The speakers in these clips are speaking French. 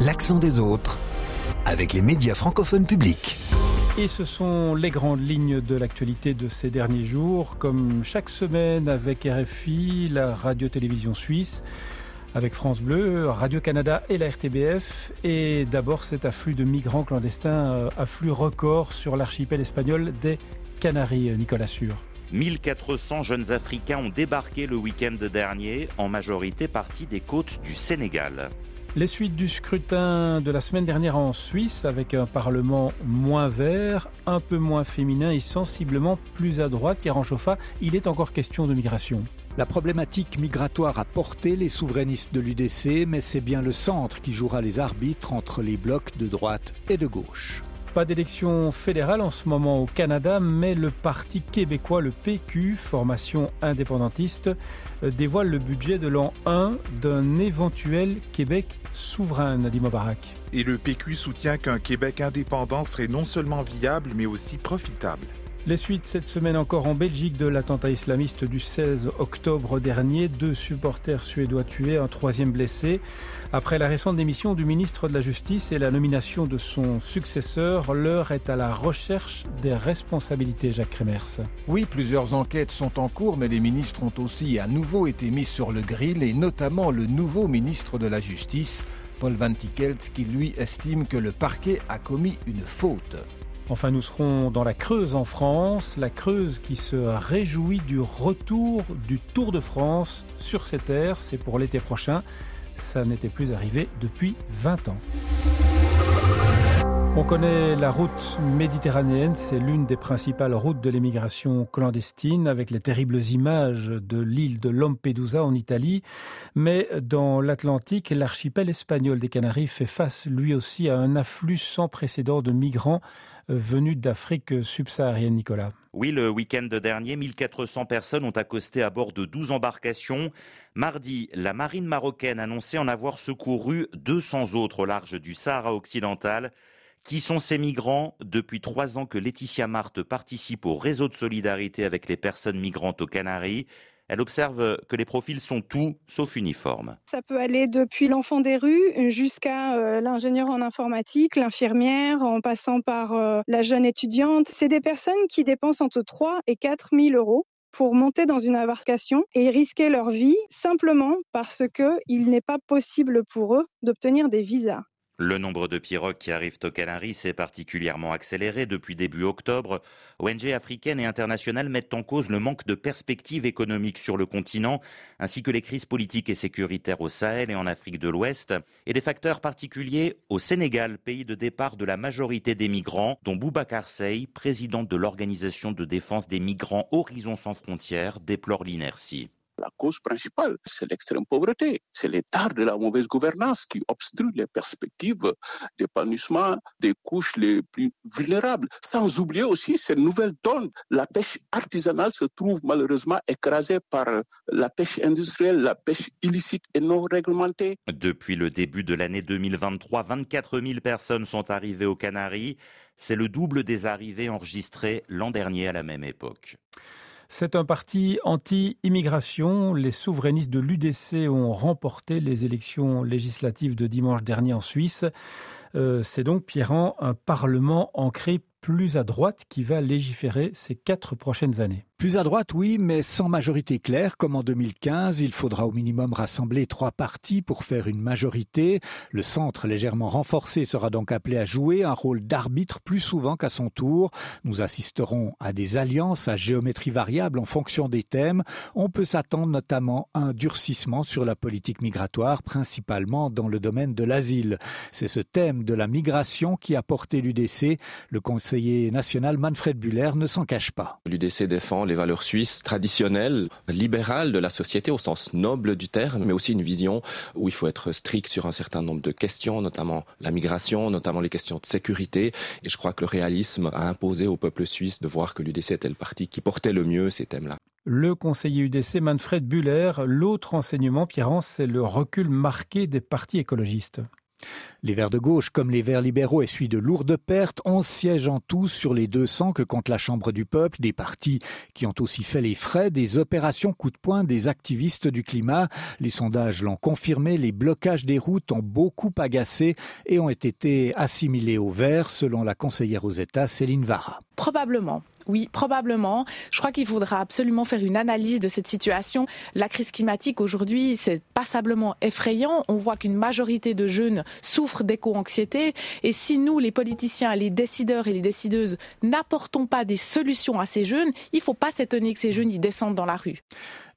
L'accent des autres avec les médias francophones publics. Et ce sont les grandes lignes de l'actualité de ces derniers jours, comme chaque semaine avec RFI, la radio-télévision suisse, avec France Bleu, Radio-Canada et la RTBF. Et d'abord cet afflux de migrants clandestins, euh, afflux record sur l'archipel espagnol des Canaries, Nicolas Sûr. 1400 jeunes Africains ont débarqué le week-end dernier, en majorité partis des côtes du Sénégal. Les suites du scrutin de la semaine dernière en Suisse, avec un Parlement moins vert, un peu moins féminin et sensiblement plus à droite, car en chauffa, il est encore question de migration. La problématique migratoire a porté les souverainistes de l'UDC, mais c'est bien le centre qui jouera les arbitres entre les blocs de droite et de gauche. Pas d'élection fédérale en ce moment au Canada, mais le Parti québécois, le PQ, formation indépendantiste, euh, dévoile le budget de l'an 1 d'un éventuel Québec souverain, Nadim Mubarak. Et le PQ soutient qu'un Québec indépendant serait non seulement viable, mais aussi profitable. Les suites cette semaine encore en Belgique de l'attentat islamiste du 16 octobre dernier. Deux supporters suédois tués, un troisième blessé. Après la récente démission du ministre de la Justice et la nomination de son successeur, l'heure est à la recherche des responsabilités, Jacques Kremers. Oui, plusieurs enquêtes sont en cours, mais les ministres ont aussi à nouveau été mis sur le grill, et notamment le nouveau ministre de la Justice, Paul Van Tickelt, qui lui estime que le parquet a commis une faute. Enfin, nous serons dans la Creuse en France, la Creuse qui se réjouit du retour du Tour de France sur ses terres. C'est pour l'été prochain. Ça n'était plus arrivé depuis 20 ans. On connaît la route méditerranéenne, c'est l'une des principales routes de l'émigration clandestine avec les terribles images de l'île de Lampedusa en Italie. Mais dans l'Atlantique, l'archipel espagnol des Canaries fait face lui aussi à un afflux sans précédent de migrants venus d'Afrique subsaharienne, Nicolas. Oui, le week-end dernier, 1400 personnes ont accosté à bord de 12 embarcations. Mardi, la marine marocaine annonçait en avoir secouru 200 autres au large du Sahara occidental. Qui sont ces migrants? Depuis trois ans que Laetitia Marthe participe au réseau de solidarité avec les personnes migrantes aux Canaries. Elle observe que les profils sont tout sauf uniformes. Ça peut aller depuis l'enfant des rues jusqu'à euh, l'ingénieur en informatique, l'infirmière, en passant par euh, la jeune étudiante. C'est des personnes qui dépensent entre 3 et 4 000 euros pour monter dans une embarcation et risquer leur vie simplement parce qu'il n'est pas possible pour eux d'obtenir des visas. Le nombre de pirogues qui arrivent aux Canaries s'est particulièrement accéléré depuis début octobre. ONG africaines et internationales mettent en cause le manque de perspectives économiques sur le continent, ainsi que les crises politiques et sécuritaires au Sahel et en Afrique de l'Ouest, et des facteurs particuliers au Sénégal, pays de départ de la majorité des migrants, dont Boubacar Sey, président de l'Organisation de défense des migrants Horizon sans frontières, déplore l'inertie. La cause principale, c'est l'extrême pauvreté. C'est l'état de la mauvaise gouvernance qui obstrue les perspectives d'épanouissement des couches les plus vulnérables. Sans oublier aussi cette nouvelle donne. La pêche artisanale se trouve malheureusement écrasée par la pêche industrielle, la pêche illicite et non réglementée. Depuis le début de l'année 2023, 24 000 personnes sont arrivées aux Canaries. C'est le double des arrivées enregistrées l'an dernier à la même époque. C'est un parti anti-immigration. Les souverainistes de l'UDC ont remporté les élections législatives de dimanche dernier en Suisse. Euh, c'est donc, Pierrand, un parlement ancré plus à droite qui va légiférer ces quatre prochaines années. Plus à droite, oui, mais sans majorité claire, comme en 2015. Il faudra au minimum rassembler trois partis pour faire une majorité. Le centre, légèrement renforcé, sera donc appelé à jouer un rôle d'arbitre plus souvent qu'à son tour. Nous assisterons à des alliances à géométrie variable en fonction des thèmes. On peut s'attendre notamment à un durcissement sur la politique migratoire, principalement dans le domaine de l'asile. C'est ce thème de la migration qui a porté l'UDC. Le conseiller national Manfred Buller ne s'en cache pas. L'UDC défend valeurs suisses traditionnelles, libérales de la société au sens noble du terme, mais aussi une vision où il faut être strict sur un certain nombre de questions, notamment la migration, notamment les questions de sécurité. Et je crois que le réalisme a imposé au peuple suisse de voir que l'UDC était le parti qui portait le mieux ces thèmes-là. Le conseiller UDC Manfred Buller, l'autre enseignement, Pierre, c'est le recul marqué des partis écologistes. Les Verts de gauche, comme les Verts libéraux, essuient de lourdes pertes. 11 sièges en tout sur les 200 que compte la Chambre du peuple. Des partis qui ont aussi fait les frais des opérations coup de poing des activistes du climat. Les sondages l'ont confirmé. Les blocages des routes ont beaucoup agacé et ont été assimilés aux Verts, selon la conseillère aux États, Céline Vara. Probablement. Oui, probablement. Je crois qu'il faudra absolument faire une analyse de cette situation. La crise climatique aujourd'hui, c'est passablement effrayant. On voit qu'une majorité de jeunes souffrent d'éco-anxiété. Et si nous, les politiciens, les décideurs et les décideuses, n'apportons pas des solutions à ces jeunes, il ne faut pas s'étonner que ces jeunes y descendent dans la rue.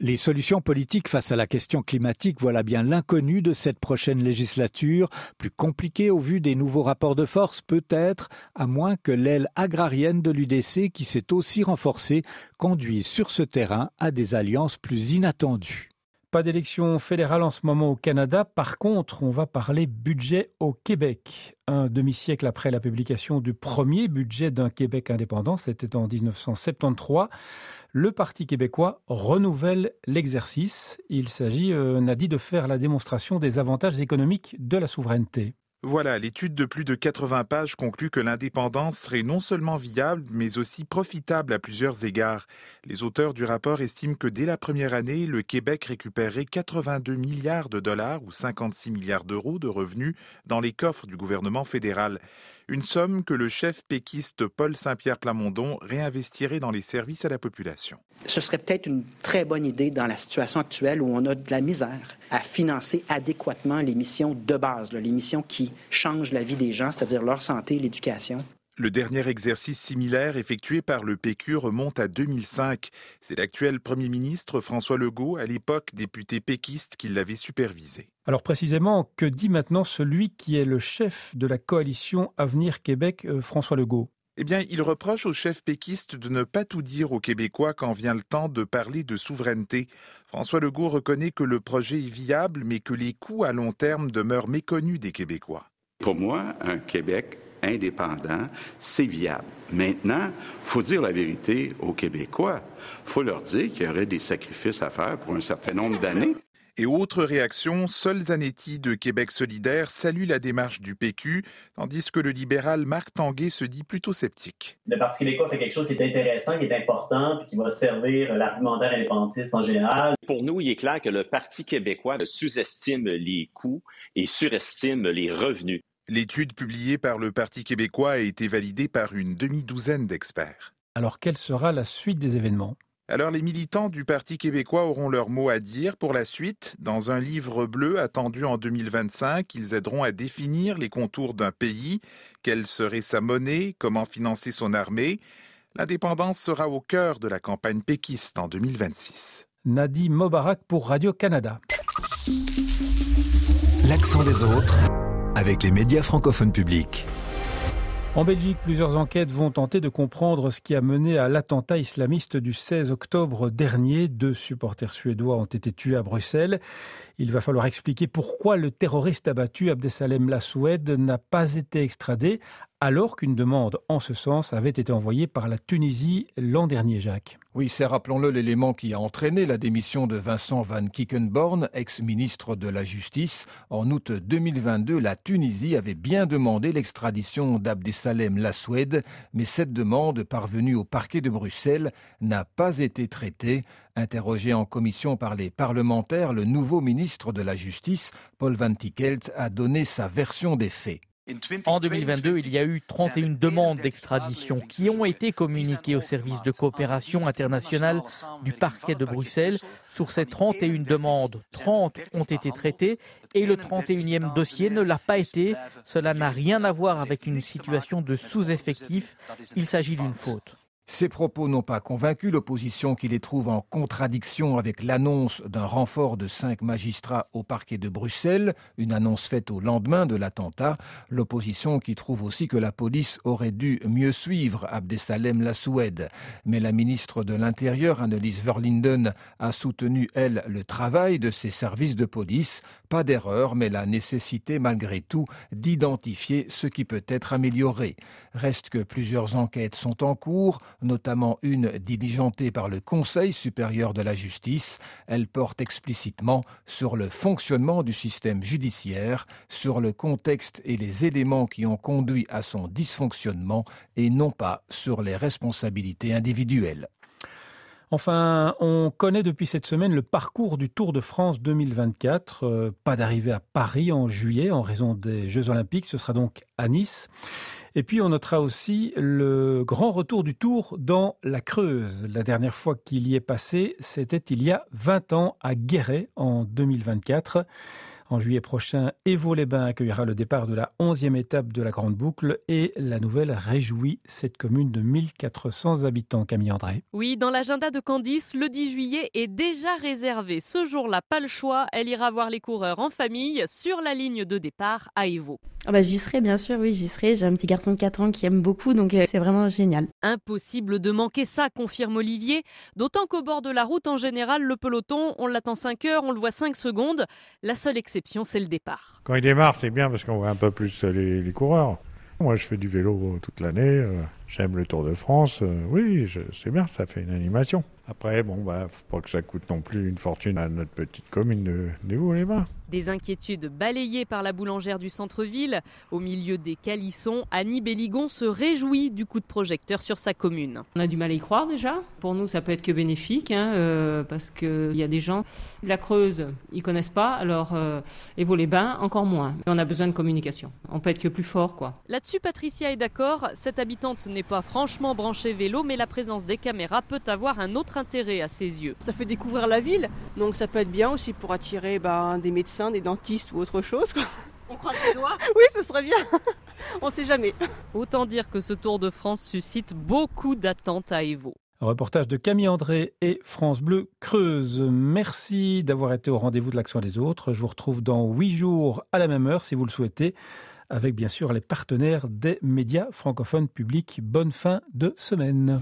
Les solutions politiques face à la question climatique, voilà bien l'inconnu de cette prochaine législature, plus compliquée au vu des nouveaux rapports de force peut-être, à moins que l'aile agrarienne de l'UDC, qui s'est aussi renforcée, conduise sur ce terrain à des alliances plus inattendues. Pas d'élection fédérale en ce moment au Canada. Par contre, on va parler budget au Québec. Un demi-siècle après la publication du premier budget d'un Québec indépendant, c'était en 1973, le Parti québécois renouvelle l'exercice. Il s'agit, euh, Nadi, de faire la démonstration des avantages économiques de la souveraineté. Voilà, l'étude de plus de 80 pages conclut que l'indépendance serait non seulement viable, mais aussi profitable à plusieurs égards. Les auteurs du rapport estiment que dès la première année, le Québec récupérerait 82 milliards de dollars ou 56 milliards d'euros de revenus dans les coffres du gouvernement fédéral une somme que le chef péquiste Paul Saint-Pierre Plamondon réinvestirait dans les services à la population. Ce serait peut-être une très bonne idée dans la situation actuelle où on a de la misère à financer adéquatement les missions de base, les missions qui changent la vie des gens, c'est-à-dire leur santé, l'éducation. Le dernier exercice similaire effectué par le PQ remonte à 2005. C'est l'actuel Premier ministre François Legault, à l'époque député péquiste, qui l'avait supervisé. Alors précisément, que dit maintenant celui qui est le chef de la coalition Avenir Québec, euh, François Legault? Eh bien, il reproche au chef péquiste de ne pas tout dire aux Québécois quand vient le temps de parler de souveraineté. François Legault reconnaît que le projet est viable, mais que les coûts à long terme demeurent méconnus des Québécois. Pour moi, un Québec indépendant, c'est viable. Maintenant, faut dire la vérité aux Québécois. Faut leur dire qu'il y aurait des sacrifices à faire pour un certain nombre d'années. Et autre réaction, Sol Zanetti de Québec solidaire salue la démarche du PQ, tandis que le libéral Marc Tanguay se dit plutôt sceptique. Le Parti québécois fait quelque chose qui est intéressant, qui est important, puis qui va servir l'argumentaire indépendantiste en général. Pour nous, il est clair que le Parti québécois sous-estime les coûts et surestime les revenus. L'étude publiée par le Parti québécois a été validée par une demi-douzaine d'experts. Alors quelle sera la suite des événements? Alors les militants du Parti québécois auront leur mot à dire pour la suite. Dans un livre bleu attendu en 2025, ils aideront à définir les contours d'un pays, quelle serait sa monnaie, comment financer son armée? L'indépendance sera au cœur de la campagne péquiste en 2026. Nadi Mobarak pour Radio-Canada. L'accent des autres avec les médias francophones publics. En Belgique, plusieurs enquêtes vont tenter de comprendre ce qui a mené à l'attentat islamiste du 16 octobre dernier. Deux supporters suédois ont été tués à Bruxelles. Il va falloir expliquer pourquoi le terroriste abattu Abdesalem Lassoued n'a pas été extradé alors qu'une demande en ce sens avait été envoyée par la Tunisie l'an dernier, Jacques. Oui, c'est, rappelons-le, l'élément qui a entraîné la démission de Vincent Van Kickenborn, ex-ministre de la Justice. En août 2022, la Tunisie avait bien demandé l'extradition d'Abdesalem Lassoued, mais cette demande, parvenue au parquet de Bruxelles, n'a pas été traitée. Interrogé en commission par les parlementaires, le nouveau ministre de la Justice, Paul Van Tickelt, a donné sa version des faits. En 2022, il y a eu 31 demandes d'extradition qui ont été communiquées au service de coopération internationale du parquet de Bruxelles. Sur ces 31 demandes, 30 ont été traitées et le 31e dossier ne l'a pas été. Cela n'a rien à voir avec une situation de sous-effectif. Il s'agit d'une faute. Ces propos n'ont pas convaincu l'opposition qui les trouve en contradiction avec l'annonce d'un renfort de cinq magistrats au parquet de Bruxelles, une annonce faite au lendemain de l'attentat. L'opposition qui trouve aussi que la police aurait dû mieux suivre Abdesalem Lassoued. Mais la ministre de l'Intérieur, Annelies Verlinden, a soutenu, elle, le travail de ses services de police. Pas d'erreur, mais la nécessité, malgré tout, d'identifier ce qui peut être amélioré. Reste que plusieurs enquêtes sont en cours notamment une diligentée par le Conseil supérieur de la justice. Elle porte explicitement sur le fonctionnement du système judiciaire, sur le contexte et les éléments qui ont conduit à son dysfonctionnement et non pas sur les responsabilités individuelles. Enfin, on connaît depuis cette semaine le parcours du Tour de France 2024. Euh, pas d'arrivée à Paris en juillet en raison des Jeux Olympiques. Ce sera donc à Nice. Et puis on notera aussi le grand retour du Tour dans la Creuse. La dernière fois qu'il y est passé, c'était il y a 20 ans à Guéret en 2024. En juillet prochain, Évaux-les-Bains accueillera le départ de la 11e étape de la Grande Boucle et la nouvelle réjouit cette commune de 1400 habitants, Camille André. Oui, dans l'agenda de Candice, le 10 juillet est déjà réservé. Ce jour-là, pas le choix, elle ira voir les coureurs en famille sur la ligne de départ à Évaux. Ah bah, j'y serai, bien sûr, oui, j'y serai. J'ai un petit garçon de 4 ans qui aime beaucoup, donc euh, c'est vraiment génial. Impossible de manquer ça, confirme Olivier. D'autant qu'au bord de la route, en général, le peloton, on l'attend 5 heures, on le voit 5 secondes. La seule exception, c'est le départ. Quand il démarre, c'est bien parce qu'on voit un peu plus les, les coureurs. Moi, je fais du vélo toute l'année. Euh, j'aime le Tour de France. Euh, oui, c'est bien, ça fait une animation. Après, bon, bah, faut pas que ça coûte non plus une fortune à notre petite commune de, de les mains. Des inquiétudes balayées par la boulangère du centre-ville. Au milieu des calissons, Annie Belligon se réjouit du coup de projecteur sur sa commune. On a du mal à y croire déjà. Pour nous, ça peut être que bénéfique, hein, euh, parce qu'il y a des gens, la Creuse, ils connaissent pas, alors euh, les bains encore moins. On a besoin de communication. On peut être que plus fort, quoi. Là-dessus, Patricia est d'accord. Cette habitante n'est pas franchement branchée vélo, mais la présence des caméras peut avoir un autre intérêt à ses yeux. Ça fait découvrir la ville, donc ça peut être bien aussi pour attirer ben, des médecins des dentistes ou autre chose. On croise les doigts Oui, ce serait bien. On sait jamais. Autant dire que ce Tour de France suscite beaucoup d'attentes à Evo. Reportage de Camille André et France Bleu Creuse. Merci d'avoir été au rendez-vous de l'Action des autres. Je vous retrouve dans huit jours à la même heure si vous le souhaitez, avec bien sûr les partenaires des médias francophones publics. Bonne fin de semaine.